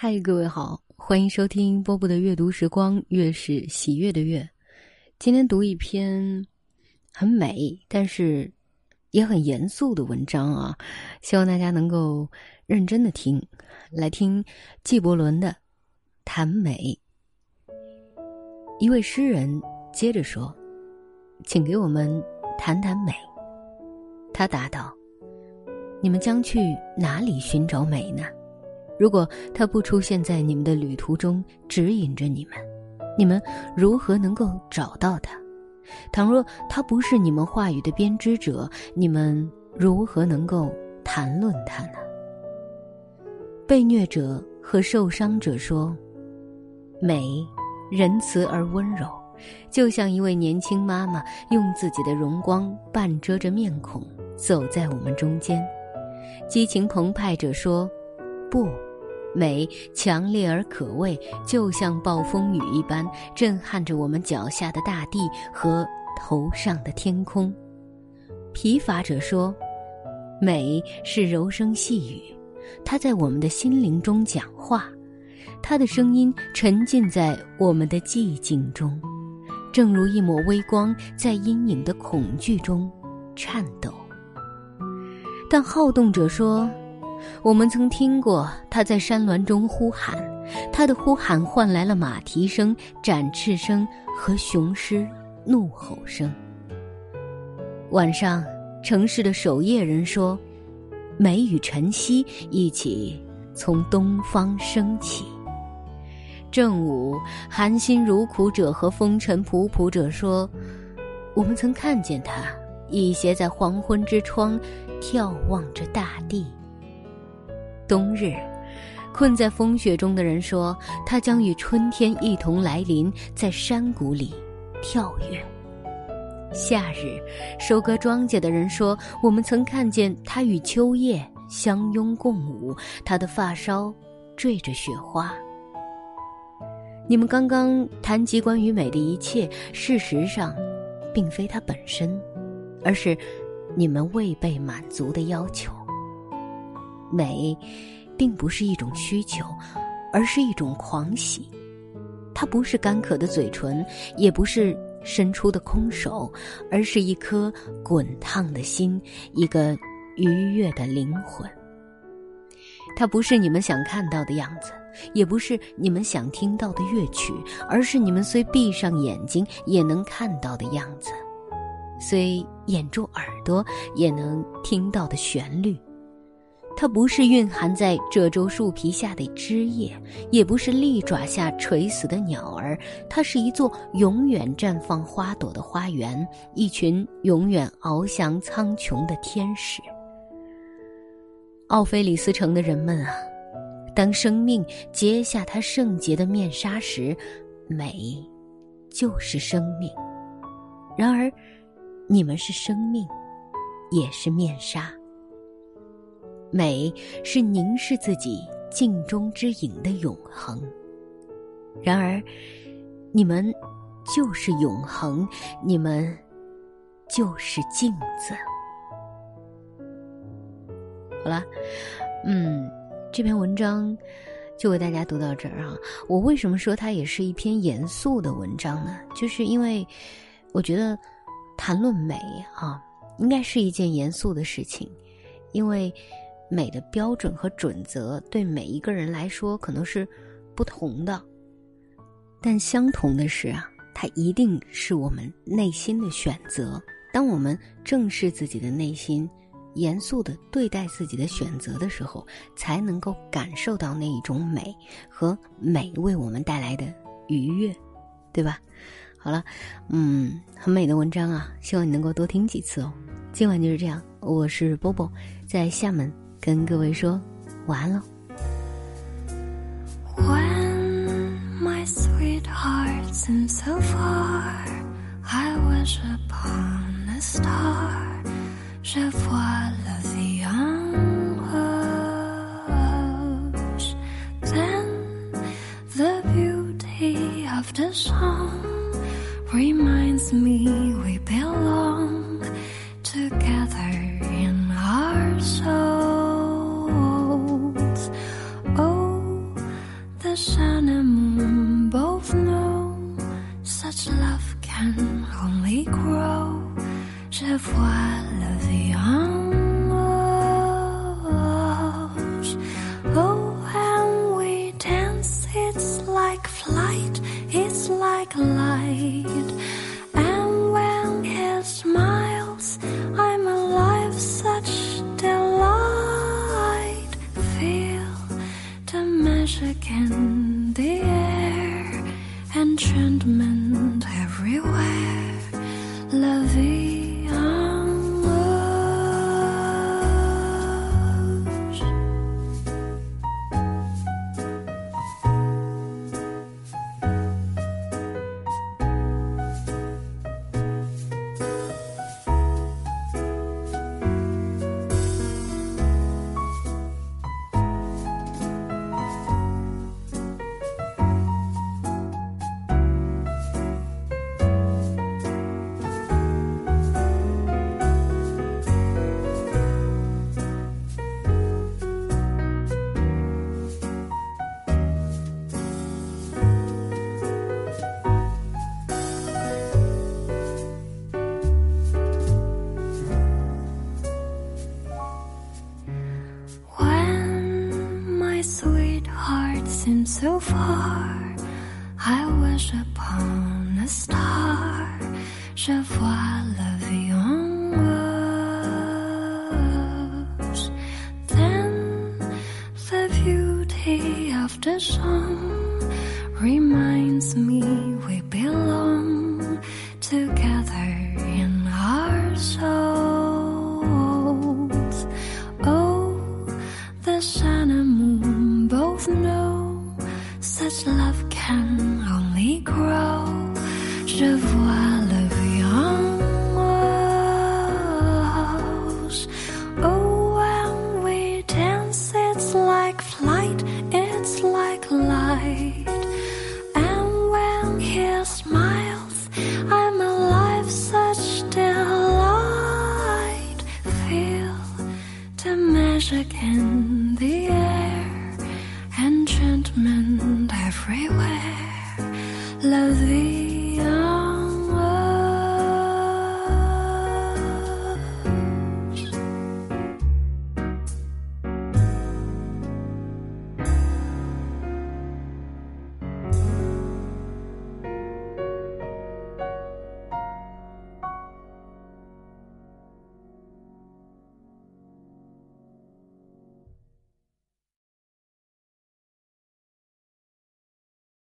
嗨，各位好，欢迎收听波波的阅读时光，月是喜悦的月。今天读一篇很美，但是也很严肃的文章啊，希望大家能够认真的听。来听纪伯伦的《谈美》。一位诗人接着说：“请给我们谈谈美。”他答道：“你们将去哪里寻找美呢？如果他不出现在你们的旅途中，指引着你们，你们如何能够找到他？倘若他不是你们话语的编织者，你们如何能够谈论他呢？”被虐者和受伤者说：“美，仁慈而温柔，就像一位年轻妈妈用自己的荣光半遮着面孔，走在我们中间。”激情澎湃者说：“不，美强烈而可畏，就像暴风雨一般，震撼着我们脚下的大地和头上的天空。”疲乏者说：“美是柔声细语。”它在我们的心灵中讲话，它的声音沉浸在我们的寂静中，正如一抹微光在阴影的恐惧中颤抖。但好动者说，我们曾听过他在山峦中呼喊，他的呼喊换来了马蹄声、展翅声和雄狮怒吼声。晚上，城市的守夜人说。美与晨曦一起从东方升起。正午，含辛茹苦者和风尘仆仆者说：“我们曾看见他倚斜在黄昏之窗，眺望着大地。”冬日，困在风雪中的人说：“他将与春天一同来临，在山谷里跳跃。”夏日，收割庄稼的人说：“我们曾看见他与秋叶相拥共舞，他的发梢缀着雪花。”你们刚刚谈及关于美的一切，事实上，并非它本身，而是你们未被满足的要求。美，并不是一种需求，而是一种狂喜。它不是干渴的嘴唇，也不是。伸出的空手，而是一颗滚烫的心，一个愉悦的灵魂。它不是你们想看到的样子，也不是你们想听到的乐曲，而是你们虽闭上眼睛也能看到的样子，虽掩住耳朵也能听到的旋律。它不是蕴含在褶皱树皮下的枝叶，也不是利爪下垂死的鸟儿，它是一座永远绽放花朵的花园，一群永远翱翔苍穹的天使。奥菲里斯城的人们啊，当生命揭下它圣洁的面纱时，美就是生命；然而，你们是生命，也是面纱。美是凝视自己镜中之影的永恒。然而，你们就是永恒，你们就是镜子。好了，嗯，这篇文章就为大家读到这儿啊。我为什么说它也是一篇严肃的文章呢？就是因为我觉得谈论美啊，应该是一件严肃的事情，因为。美的标准和准则对每一个人来说可能是不同的，但相同的是啊，它一定是我们内心的选择。当我们正视自己的内心，严肃的对待自己的选择的时候，才能够感受到那一种美和美为我们带来的愉悦，对吧？好了，嗯，很美的文章啊，希望你能够多听几次哦。今晚就是这样，我是波波，在厦门。跟各位说晚安喽。When my sweetheart seems so far, I wish upon a star. Je vois la vie en rouge. Then the beauty of the song reminds me we belong together sun moon both know such love can only grow. Je vois le viange. Oh, and we dance, it's like flight, it's like light. Enchantment everywhere. La so far, I wish upon a star. Je vois la vie en rose. Then the beauty of the sun Je vois vie rose. Oh, when we dance, it's like flight, it's like light. And when he smiles, I'm alive, such delight. Feel the magic in the air, enchantment everywhere. La vie